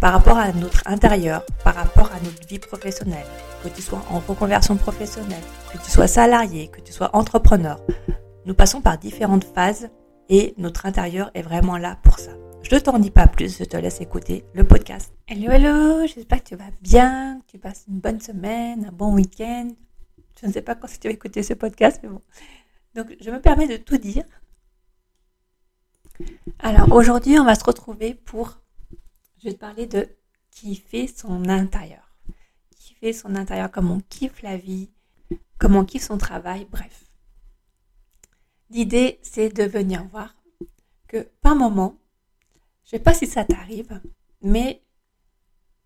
par rapport à notre intérieur, par rapport à notre vie professionnelle, que tu sois en reconversion professionnelle, que tu sois salarié, que tu sois entrepreneur. Nous passons par différentes phases et notre intérieur est vraiment là pour ça. Je ne t'en dis pas plus, je te laisse écouter le podcast. Hello, hello, j'espère que tu vas bien, que tu passes une bonne semaine, un bon week-end. Je ne sais pas quand tu vas écouter ce podcast, mais bon. Donc, je me permets de tout dire. Alors, aujourd'hui, on va se retrouver pour je vais te parler de kiffer son intérieur. Kiffer son intérieur, comme on kiffe la vie, comme on kiffe son travail, bref. L'idée, c'est de venir voir que par moment, je ne sais pas si ça t'arrive, mais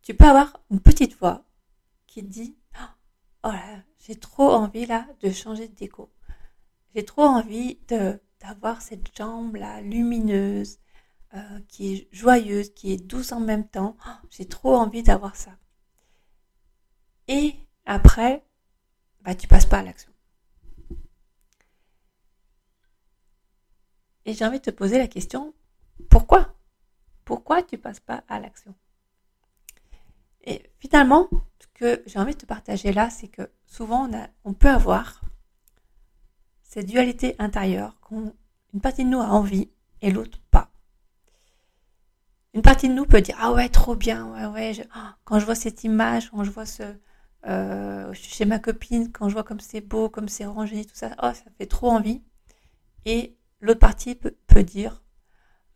tu peux avoir une petite voix qui te dit Oh là, j'ai trop envie là de changer de déco. J'ai trop envie d'avoir cette jambe là lumineuse, euh, qui est joyeuse, qui est douce en même temps. Oh, j'ai trop envie d'avoir ça. Et après, bah, tu passes pas à l'action. Et j'ai envie de te poser la question, pourquoi? Pourquoi tu passes pas à l'action? Et finalement, ce que j'ai envie de te partager là, c'est que souvent on, on peut avoir cette dualité intérieure, qu'une partie de nous a envie et l'autre pas. Une partie de nous peut dire ah ouais trop bien ouais ouais oh, quand je vois cette image quand je vois ce euh, chez ma copine quand je vois comme c'est beau comme c'est rangé tout ça oh ça fait trop envie. Et l'autre partie peut, dire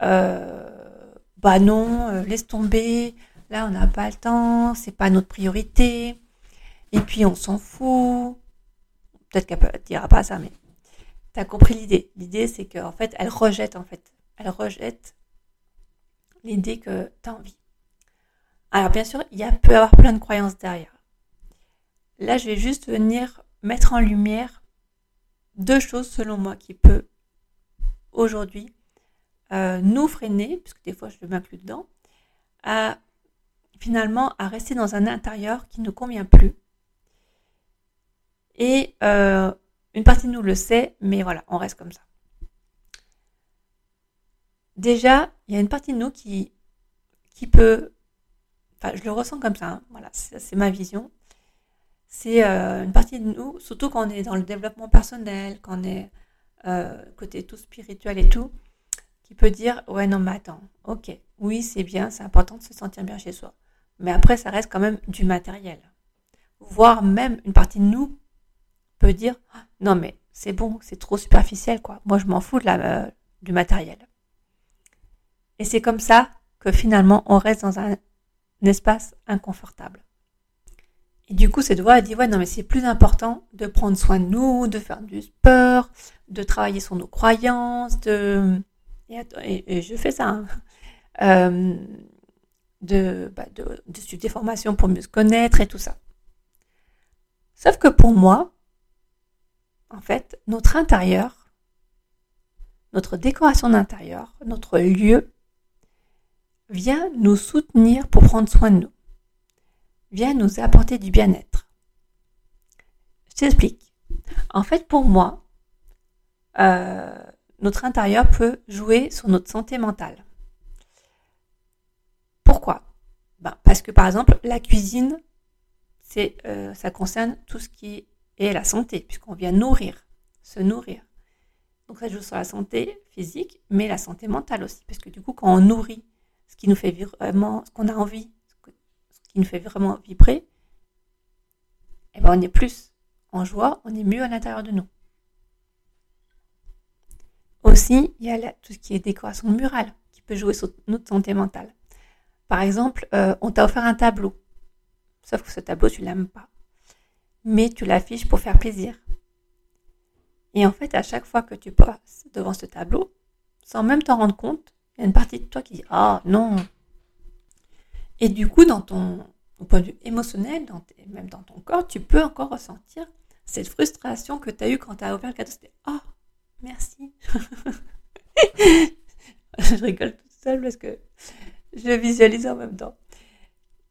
euh, bah non euh, laisse tomber là on n'a pas le temps c'est pas notre priorité. Et puis on s'en fout. Peut-être qu'elle ne dira pas ça mais tu as compris l'idée. L'idée c'est qu'en fait elle rejette en fait. Elle rejette l'idée que tu as envie. Alors bien sûr, il y a, peut y avoir plein de croyances derrière. Là, je vais juste venir mettre en lumière deux choses selon moi qui peuvent aujourd'hui euh, nous freiner, puisque des fois je m'inclus dedans, à finalement à rester dans un intérieur qui ne convient plus. Et euh, une partie de nous le sait, mais voilà, on reste comme ça déjà, il y a une partie de nous qui, qui peut, enfin, je le ressens comme ça, hein, voilà, c'est ma vision. C'est euh, une partie de nous, surtout quand on est dans le développement personnel, quand on est euh, côté tout spirituel et tout, qui peut dire ouais non mais attends, ok, oui c'est bien, c'est important de se sentir bien chez soi, mais après ça reste quand même du matériel. Voire même une partie de nous peut dire ah, non mais c'est bon, c'est trop superficiel quoi. Moi je m'en fous de la, euh, du matériel. Et c'est comme ça que finalement on reste dans un, espace inconfortable. Et du coup, cette voix, elle dit, ouais, non, mais c'est plus important de prendre soin de nous, de faire du sport, de travailler sur nos croyances, de... Et, je fais ça. Hein. Euh, de, bah, de, de suivre des formations pour mieux se connaître et tout ça. Sauf que pour moi, en fait, notre intérieur, notre décoration d'intérieur, notre lieu, Viens nous soutenir pour prendre soin de nous. Viens nous apporter du bien-être. Je t'explique. En fait, pour moi, euh, notre intérieur peut jouer sur notre santé mentale. Pourquoi? Ben, Parce que par exemple, la cuisine, euh, ça concerne tout ce qui est la santé, puisqu'on vient nourrir, se nourrir. Donc ça joue sur la santé physique, mais la santé mentale aussi, parce que du coup, quand on nourrit ce qui nous fait vraiment, ce qu'on a envie, ce qui nous fait vraiment vibrer, eh ben on est plus en joie, on est mieux à l'intérieur de nous. aussi, il y a tout ce qui est décoration murale qui peut jouer sur notre santé mentale. Par exemple, euh, on t'a offert un tableau, sauf que ce tableau, tu l'aimes pas, mais tu l'affiches pour faire plaisir. Et en fait, à chaque fois que tu passes devant ce tableau, sans même t'en rendre compte, il y a une partie de toi qui dit Ah non Et du coup, dans ton point de vue émotionnel, même dans ton corps, tu peux encore ressentir cette frustration que tu as eue quand tu as ouvert le cadeau. C'était Oh, merci Je rigole toute seule parce que je visualise en même temps.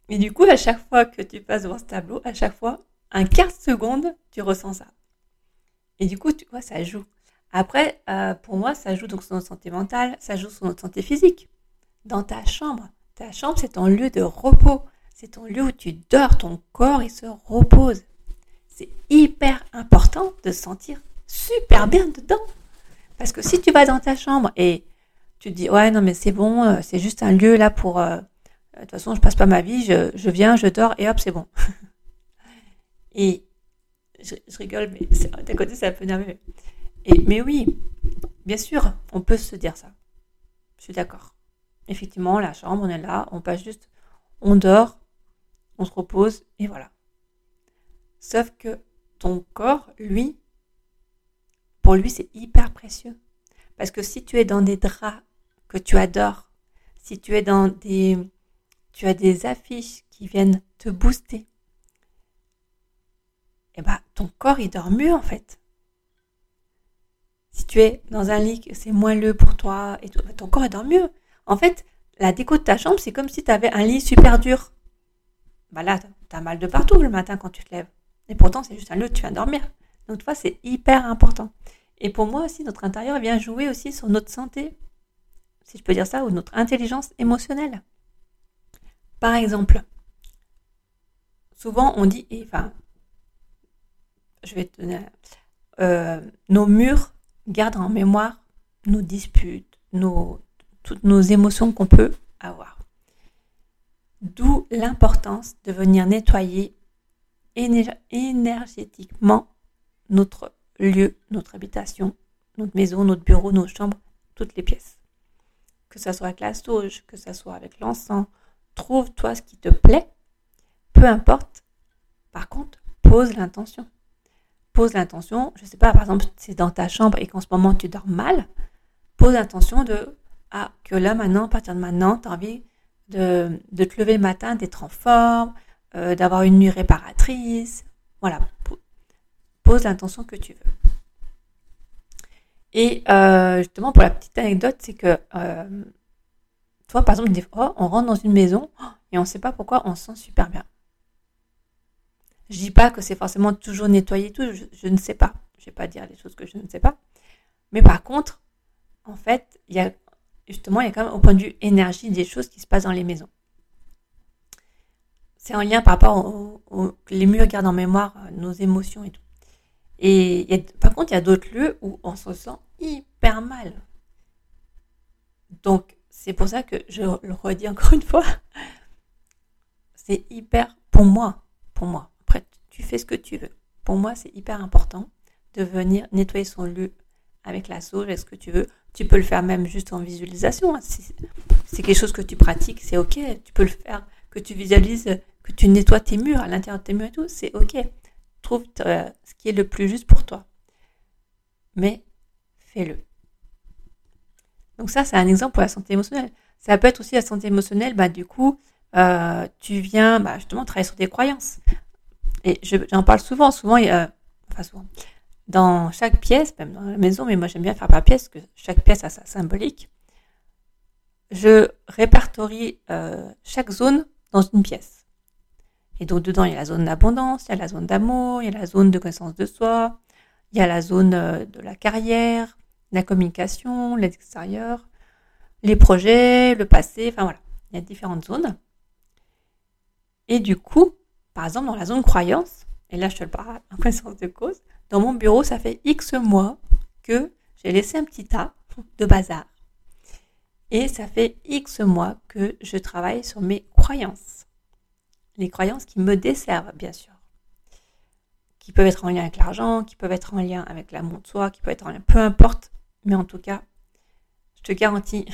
Et du coup, à chaque fois que tu passes devant ce tableau, à chaque fois, un quart de seconde, tu ressens ça. Et du coup, tu vois, ça joue. Après, euh, pour moi, ça joue donc sur notre santé mentale, ça joue sur notre santé physique. Dans ta chambre, ta chambre, c'est ton lieu de repos. C'est ton lieu où tu dors, ton corps, il se repose. C'est hyper important de se sentir super bien dedans. Parce que si tu vas dans ta chambre et tu te dis, ouais, non, mais c'est bon, euh, c'est juste un lieu là pour... Euh, de toute façon, je passe pas ma vie, je, je viens, je dors et hop, c'est bon. et je, rigole, mais d'un côté, c'est un peu nerveux. Mais oui, bien sûr, on peut se dire ça. Je suis d'accord. Effectivement, la chambre, on est là, on passe juste, on dort, on se repose, et voilà. Sauf que ton corps, lui, pour lui, c'est hyper précieux. Parce que si tu es dans des draps que tu adores, si tu es dans des, tu as des affiches qui viennent te booster, eh ben, ton corps, il dort mieux, en fait. Si tu es dans un lit, c'est le pour toi, et ben, ton corps, il dort mieux. En fait, la déco de ta chambre, c'est comme si tu avais un lit super dur. Bah là, tu as mal de partout le matin quand tu te lèves. Et pourtant, c'est juste un lieu où tu viens dormir. Donc, toi, c'est hyper important. Et pour moi aussi, notre intérieur vient jouer aussi sur notre santé, si je peux dire ça, ou notre intelligence émotionnelle. Par exemple, souvent on dit, enfin, je vais te donner, euh, nos murs gardent en mémoire nos disputes, nos, toutes nos émotions qu'on peut avoir. D'où l'importance de venir nettoyer énergétiquement notre lieu, notre habitation, notre maison, notre bureau, nos chambres, toutes les pièces. Que ce soit avec la sauge, que ce soit avec l'encens, trouve-toi ce qui te plaît, peu importe. Par contre, pose l'intention pose l'intention, je sais pas, par exemple, c'est dans ta chambre et qu'en ce moment tu dors mal, pose l'intention de, ah, que là maintenant, à partir de maintenant, tu as envie de, de, te lever le matin, d'être en forme, euh, d'avoir une nuit réparatrice. Voilà, pose l'intention que tu veux. Et euh, justement, pour la petite anecdote, c'est que euh, toi, par exemple, des fois, on rentre dans une maison et on ne sait pas pourquoi on se sent super bien. Je dis pas que c'est forcément toujours nettoyer tout, je, ne sais pas. Je vais pas dire des choses que je ne sais pas. Mais par contre, en fait, il y a justement, il y a quand même au point de vue énergie des choses qui se passent dans les maisons. C'est en lien par rapport aux les murs gardent en mémoire euh, nos émotions et tout. Et par contre, il y a d'autres lieux où on se sent hyper mal. Donc, c'est pour ça que je le redis encore une fois. C'est hyper pour moi, pour moi tu fais ce que tu veux. Pour moi, c'est hyper important de venir nettoyer son lieu avec la sauge, est ce que tu veux. Tu peux le faire même juste en visualisation. Hein. Si c'est quelque chose que tu pratiques, c'est ok. Tu peux le faire, que tu visualises, que tu nettoies tes murs à l'intérieur de tes murs et tout, c'est ok. Trouve euh, ce qui est le plus juste pour toi. Mais fais-le. Donc ça, c'est un exemple pour la santé émotionnelle. Ça peut être aussi la santé émotionnelle, bah, du coup, euh, tu viens bah, justement travailler sur tes croyances. Et j'en parle souvent, souvent, enfin souvent, dans chaque pièce, même dans la maison, mais moi j'aime bien faire par pièce, que chaque pièce a sa symbolique. Je répertorie euh, chaque zone dans une pièce. Et donc dedans, il y a la zone d'abondance, il y a la zone d'amour, il y a la zone de connaissance de soi, il y a la zone euh, de la carrière, la communication, l'extérieur, les projets, le passé, enfin voilà, il y a différentes zones. Et du coup, par exemple, dans la zone croyance, et là je te le parle en connaissance de cause, dans mon bureau, ça fait X mois que j'ai laissé un petit tas de bazar. Et ça fait X mois que je travaille sur mes croyances. Les croyances qui me desservent, bien sûr. Qui peuvent être en lien avec l'argent, qui peuvent être en lien avec l'amour de soi, qui peuvent être en lien, peu importe, mais en tout cas, je te garantis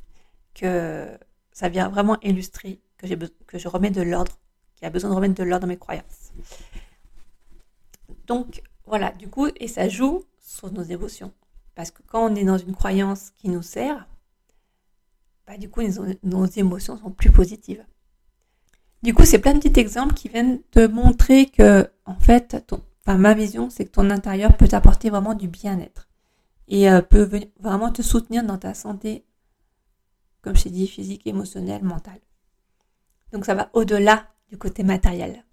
que ça vient vraiment illustrer que, que je remets de l'ordre, qu'il y a besoin de remettre de l'ordre dans mes croyances. Donc voilà, du coup, et ça joue sur nos émotions. Parce que quand on est dans une croyance qui nous sert, bah, du coup, nos, émotions sont plus positives. Du coup, c'est plein de petits exemples qui viennent te montrer que, en fait, ma vision, c'est que ton intérieur peut t'apporter vraiment du bien-être et euh, peut vraiment te soutenir dans ta santé, comme je t'ai dit, physique, émotionnelle, mentale. Donc ça va au-delà du côté matériel.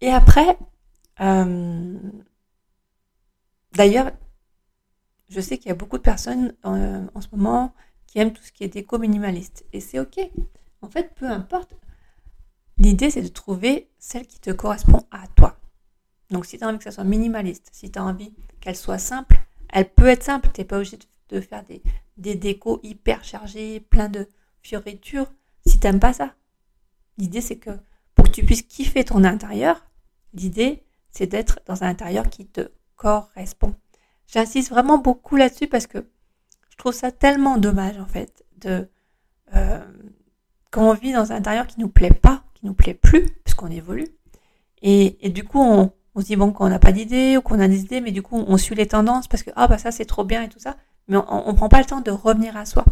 Et après, euh, d'ailleurs, je sais qu'il y a beaucoup de personnes euh, en ce moment qui aiment tout ce qui est déco-minimaliste. Et c'est ok. En fait, peu importe. L'idée, c'est de trouver celle qui te correspond à toi. Donc, si tu as envie que ça soit minimaliste, si tu as envie qu'elle soit simple, elle peut être simple. Tu n'es pas obligé de faire des, des décos hyper chargés, plein de fioritures, si tu n'aimes pas ça. L'idée, c'est que pour que tu puisses kiffer ton intérieur, l'idée, c'est d'être dans un intérieur qui te correspond. J'insiste vraiment beaucoup là-dessus parce que je trouve ça tellement dommage, en fait, de euh, quand on vit dans un intérieur qui nous plaît pas, qui nous plaît plus, puisqu'on évolue. Et, et, du coup, on, on se dit bon qu'on n'a pas d'idées ou qu'on a des idées, mais du coup on suit les tendances parce que ah bah ça c'est trop bien et tout ça, mais on, ne prend pas le temps de revenir à soi.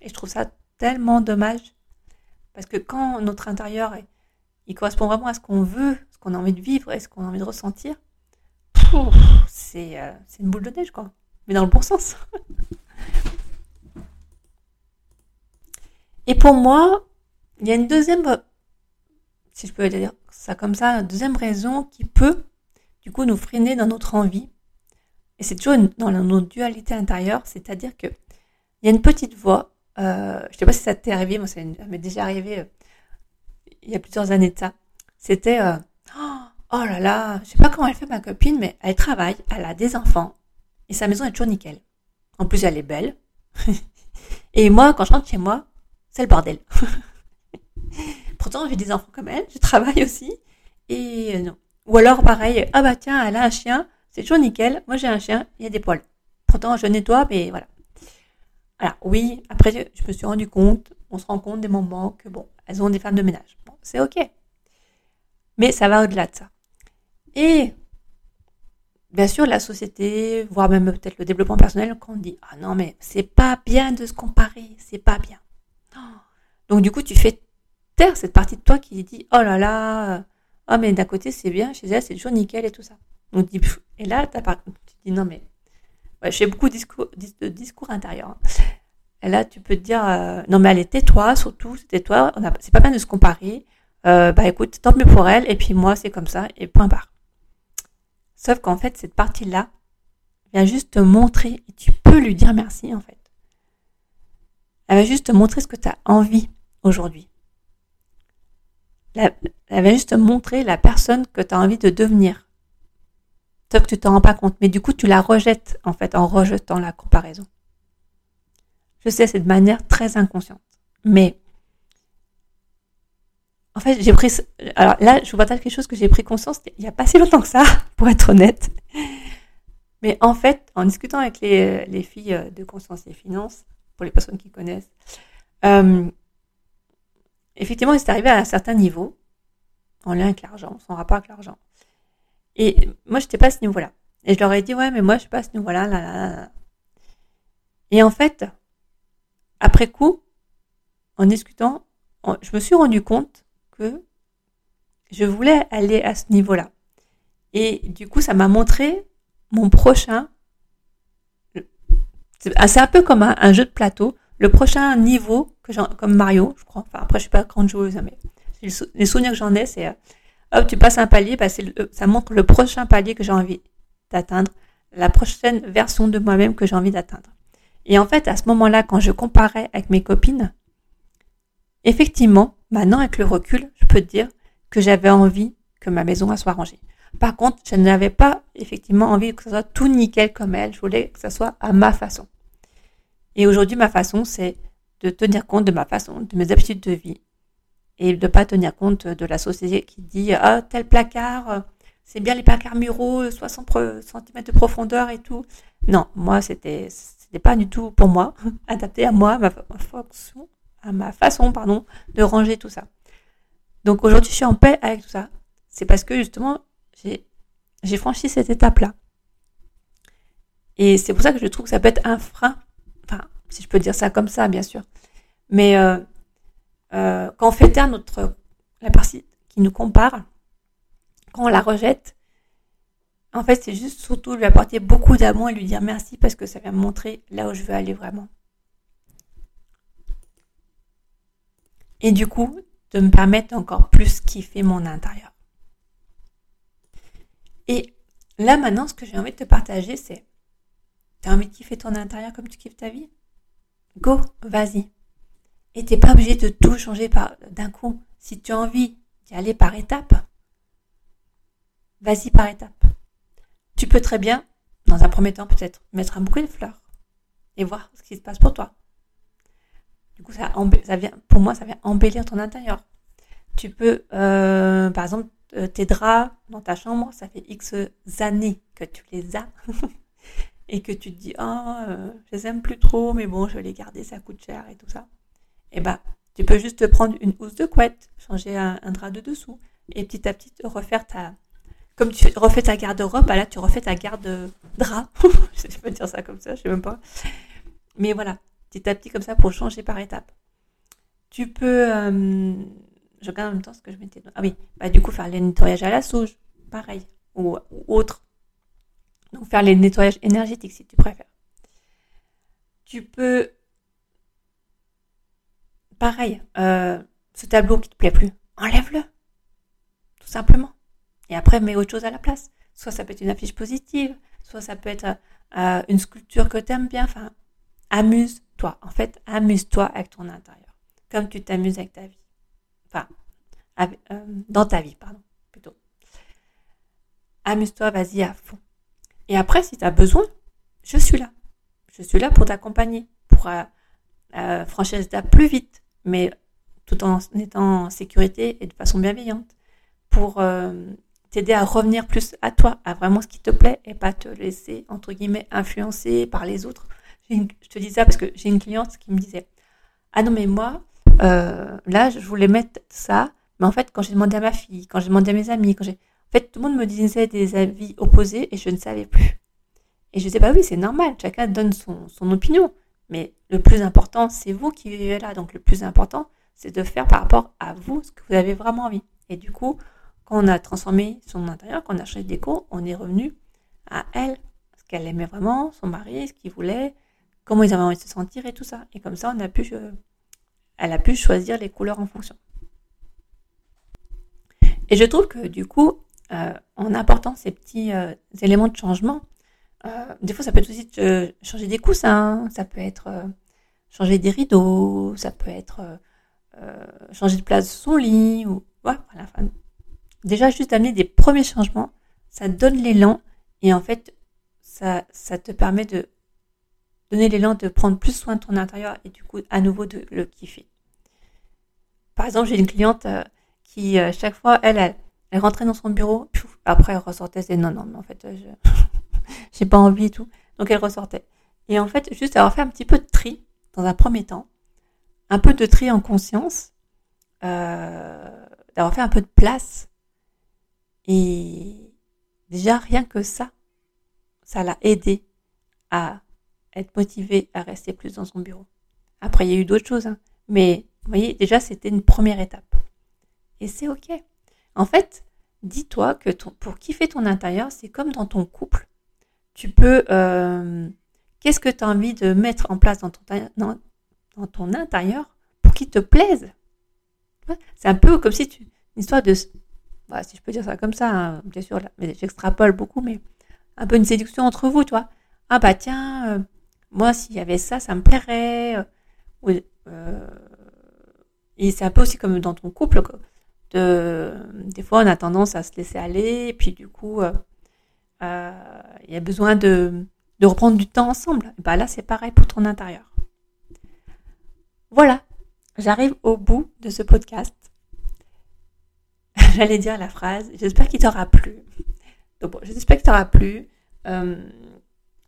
Et je trouve ça tellement dommage parce que quand notre intérieur il correspond vraiment à ce qu'on veut, ce qu'on a envie de vivre et ce qu'on a envie de ressentir, c'est euh, c'est une boule de neige quoi, mais dans le bon sens. et pour moi, il y a une deuxième, si je peux dire ça comme ça, une deuxième raison qui peut du coup nous freiner dans notre envie. Et c'est toujours dans notre dualité intérieure, c'est-à-dire que il y a une petite voix, euh, je ne sais pas si ça t'est arrivé, moi ça m'est déjà arrivé euh, il y a plusieurs années de ça. C'était euh, oh là là, je sais pas comment elle fait ma copine, mais elle travaille, elle a des enfants et sa maison est toujours nickel. En plus elle est belle. et moi quand je rentre chez moi, c'est le bordel. Pourtant j'ai des enfants comme elle, je travaille aussi et non, ou alors pareil, ah bah tiens, elle a un chien, c'est toujours nickel, moi j'ai un chien, il y a des poils. Pourtant je nettoie, mais voilà. Alors oui, après je me suis rendu compte, on se rend compte des moments que bon, elles ont des femmes de ménage. Bon, c'est ok. Mais ça va au-delà de ça. Et bien sûr, la société, voire même peut-être le développement personnel, quand on dit ah non mais c'est pas bien de se comparer, c'est pas bien. Donc du coup, tu fais taire cette partie de toi qui dit oh là là, ah, mais d'un côté, c'est bien, chez elle, c'est toujours nickel et tout ça. Donc, et là, tu dis, non, mais, ouais, je fais beaucoup de discours, de discours intérieurs. Hein. Et là, tu peux te dire, euh, non, mais allez, tais-toi, surtout, tais-toi, c'est pas bien de se comparer. Euh, bah, écoute, tant mieux pour elle, et puis moi, c'est comme ça, et point barre. Sauf qu'en fait, cette partie-là vient juste te montrer, et tu peux lui dire merci, en fait. Elle va juste te montrer ce que tu as envie aujourd'hui elle va juste te montrer la personne que tu as envie de devenir. Sauf que tu t'en rends pas compte. Mais du coup, tu la rejettes, en fait, en rejetant la comparaison. C'est de manière très inconsciente. Mais, en fait, j'ai pris, alors là, je vous partage quelque chose que j'ai pris conscience il n'y a pas si longtemps que ça, pour être honnête. Mais en fait, en discutant avec les, les filles de conscience et finances, pour les personnes qui connaissent, euh, effectivement, c'est arrivé à un certain niveau, en lien avec l'argent, son rapport avec l'argent. Et moi, je n'étais pas à ce niveau-là. Et je leur ai dit, ouais, mais moi, je suis pas à ce niveau-là, là, là, là. Et en fait, après coup, en discutant, je me suis rendu compte que je voulais aller à ce niveau-là. Et du coup, ça m'a montré mon prochain. C'est un peu comme un jeu de plateau le prochain niveau, que comme Mario, je crois, enfin après je suis pas grande joueuse, hein, mais les souvenirs que j'en ai, c'est euh, hop, tu passes un palier, bah, ça montre le prochain palier que j'ai envie d'atteindre, la prochaine version de moi-même que j'ai envie d'atteindre. Et en fait, à ce moment-là, quand je comparais avec mes copines, effectivement, maintenant avec le recul, je peux te dire que j'avais envie que ma maison soit rangée. Par contre, je n'avais pas effectivement envie que ce soit tout nickel comme elle. Je voulais que ça soit à ma façon. Et aujourd'hui, ma façon, c'est de tenir compte de ma façon, de mes habitudes de vie. Et de ne pas tenir compte de la société qui dit Ah, tel placard, c'est bien les placards muraux, 60 cm de profondeur et tout. Non, moi, c'était C'était pas du tout pour moi, adapté à moi, à ma, fonction, à ma façon, pardon, de ranger tout ça. Donc aujourd'hui, je suis en paix avec tout ça. C'est parce que justement, j'ai franchi cette étape-là. Et c'est pour ça que je trouve que ça peut être un frein. Enfin, si je peux dire ça comme ça, bien sûr. Mais euh, euh, quand on fait taire notre, la partie qui nous compare, quand on la rejette, en fait, c'est juste surtout lui apporter beaucoup d'amour et lui dire merci parce que ça va me montrer là où je veux aller vraiment. Et du coup, de me permettre encore plus kiffer mon intérieur. Et là maintenant, ce que j'ai envie de te partager, c'est T'as envie de kiffer ton intérieur comme tu kiffes ta vie? Go, vas-y. Et t'es pas obligé de tout changer d'un coup. Si tu as envie d'y aller par étapes, vas-y par étapes. Tu peux très bien, dans un premier temps peut-être, mettre un bouquet de fleurs et voir ce qui se passe pour toi. Du coup, ça, vient, pour moi, ça vient embellir ton intérieur. Tu peux, euh, par exemple, euh, tes draps dans ta chambre, ça fait X années que tu les as. et que tu te dis, oh, je les aime plus trop, mais bon, je vais les garder, ça coûte cher et tout ça. Eh ben, tu peux juste prendre une housse de couette, changer un, drap de dessous, et petit à petit refaire ta, comme tu refais ta garde-robe, bah là, tu refais ta garde-drap. je peux dire ça comme ça, je sais même pas. Mais voilà, petit à petit comme ça pour changer par étapes. Tu peux, euh, je regarde en même temps ce que je mettais. Ah oui, bah du coup faire les nettoyages à la sauge, pareil, ou, ou autre. Donc faire les nettoyages énergétiques si tu préfères. Tu peux, pareil, euh, ce tableau qui te plaît plus, enlève-le, tout simplement. Et après, mets autre chose à la place. Soit ça peut être une affiche positive, soit ça peut être euh, une sculpture que tu aimes bien. Enfin, amuse-toi. En fait, amuse-toi avec ton intérieur, comme tu t'amuses avec ta vie. Enfin, euh, dans ta vie, pardon, plutôt. Amuse-toi, vas-y à fond. Et après, si tu as besoin, je suis là. Je suis là pour t'accompagner, pour euh, franchir l'étape plus vite, mais tout en étant en sécurité et de façon bienveillante, pour t'aider à revenir plus à toi, à vraiment ce qui te plaît et pas te laisser, entre guillemets, influencer par les autres. je te dis ça parce que j'ai une cliente qui me disait, ah non mais moi, là, je voulais mettre ça, mais en fait, quand j'ai demandé à ma fille, quand j'ai demandé à mes amis, quand j'ai en fait, tout le monde me disait des avis opposés et je ne savais plus. Et je disais, bah oui, c'est normal, chacun donne son, son opinion. Mais le plus important, c'est vous qui vivez là. Donc le plus important, c'est de faire par rapport à vous ce que vous avez vraiment envie. Et du coup, quand on a transformé son intérieur, quand on a changé de déco, on est revenu à elle, ce qu'elle aimait vraiment, son mari, ce qu'il voulait, comment ils avaient envie de se sentir et tout ça. Et comme ça, on a pu, euh, elle a pu choisir les couleurs en fonction. Et je trouve que du coup, euh, en apportant ces petits euh, éléments de changement. Des fois, ça peut être aussi changer des coussins, ça peut être changer des rideaux, ça peut être changer de place de son lit. Ou, voilà, déjà, juste amener des premiers changements, ça donne l'élan et en fait, ça, te permet de donner l'élan de prendre plus soin de ton intérieur et du coup, à nouveau, de le kiffer. Par exemple, j'ai une cliente qui, chaque fois, elle, elle elle rentrait dans son bureau, après elle ressortait, c'est non, non, mais en fait, euh, je j'ai pas envie et tout. Donc elle ressortait. Et en fait, juste avoir fait un petit peu de tri dans un premier temps, un peu de tri en conscience, euh, d'avoir fait un peu de place. Et déjà, rien que ça, ça l'a aidé à être motivée à rester plus dans son bureau. Après, il y a eu d'autres choses, hein. mais vous voyez, déjà, c'était une première étape. Et c'est OK. En fait, dis-toi que pour kiffer ton intérieur, c'est comme dans ton couple. Tu peux... Euh, qu'est-ce que tu as envie de mettre en place dans ton, dans, ton intérieur pour qu'il te plaise? C'est un peu comme si tu... Une histoire de... Bah, si je peux dire ça comme ça, hein, bien sûr, là, mais j'extrapole beaucoup, mais un peu une séduction entre vous, toi. Ah bah tiens, euh, moi s'il y avait ça, ça me plairait. Euh, et c'est un peu aussi comme dans ton couple. Quoi des fois, on a tendance à se laisser aller, et puis du coup, euh, euh, il y a besoin de, reprendre du temps ensemble. bah là, c'est pareil pour ton intérieur. Voilà, j'arrive au bout de ce podcast. J'allais dire la phrase, j'espère qu'il t'aura plu. Donc bon, j'espère qu'il t'aura plu. Euh,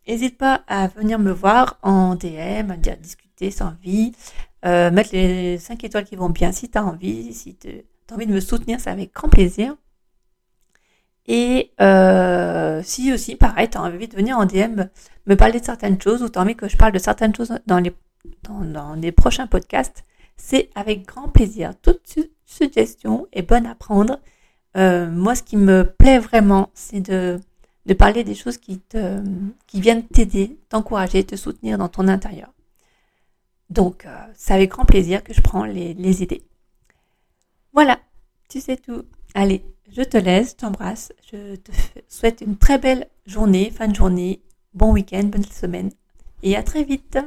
n'hésite pas à venir me voir en DM, à dire discuter sans envie, euh, mettre les 5 étoiles qui vont bien si tu as envie, si tu as envie de me soutenir, c'est avec grand plaisir. Et euh, si aussi, pareil, tu as envie de venir en DM me parler de certaines choses ou tu as envie que je parle de certaines choses dans les, dans, prochains podcasts, c'est avec grand plaisir. Toute suggestion est bonne à prendre. Euh, moi, ce qui me plaît vraiment, c'est de, de parler des choses qui, te, qui viennent t'aider, t'encourager, te soutenir dans ton intérieur. Donc, euh, c'est avec grand plaisir que je prends les, les idées. Voilà, tu sais tout. Allez, je te laisse, t'embrasse. Je te souhaite une très belle journée, fin de journée, bon week-end, bonne semaine. Et à très vite.